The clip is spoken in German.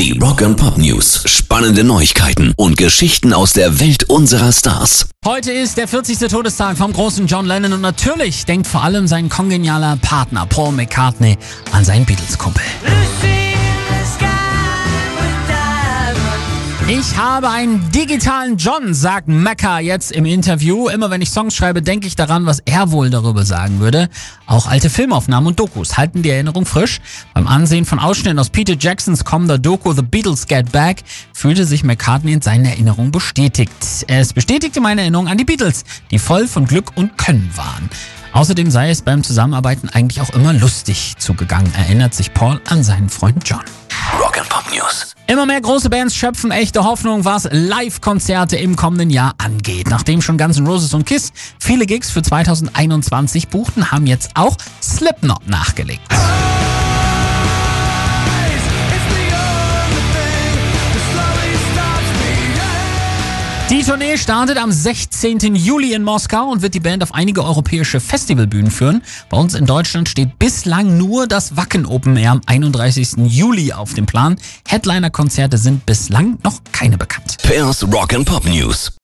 Die Rock and Pop News. Spannende Neuigkeiten und Geschichten aus der Welt unserer Stars. Heute ist der 40. Todestag vom großen John Lennon und natürlich denkt vor allem sein kongenialer Partner Paul McCartney an seinen Beatles-Kumpel. Ich habe einen digitalen John, sagt Mecca jetzt im Interview. Immer wenn ich Songs schreibe, denke ich daran, was er wohl darüber sagen würde. Auch alte Filmaufnahmen und Dokus halten die Erinnerung frisch. Beim Ansehen von Ausschnitten aus Peter Jacksons kommender Doku The Beatles Get Back fühlte sich McCartney in seinen Erinnerungen bestätigt. Es bestätigte meine Erinnerung an die Beatles, die voll von Glück und Können waren. Außerdem sei es beim Zusammenarbeiten eigentlich auch immer lustig zugegangen, erinnert sich Paul an seinen Freund John. Rock and Pop News. Immer mehr große Bands schöpfen echte Hoffnung, was Live-Konzerte im kommenden Jahr angeht. Nachdem schon Guns N' Roses und Kiss viele Gigs für 2021 buchten, haben jetzt auch Slipknot nachgelegt. Die Tournee startet am 16. Juli in Moskau und wird die Band auf einige europäische Festivalbühnen führen. Bei uns in Deutschland steht bislang nur das Wacken Open Air am 31. Juli auf dem Plan. Headliner-Konzerte sind bislang noch keine bekannt. Pairs Rock and Pop News.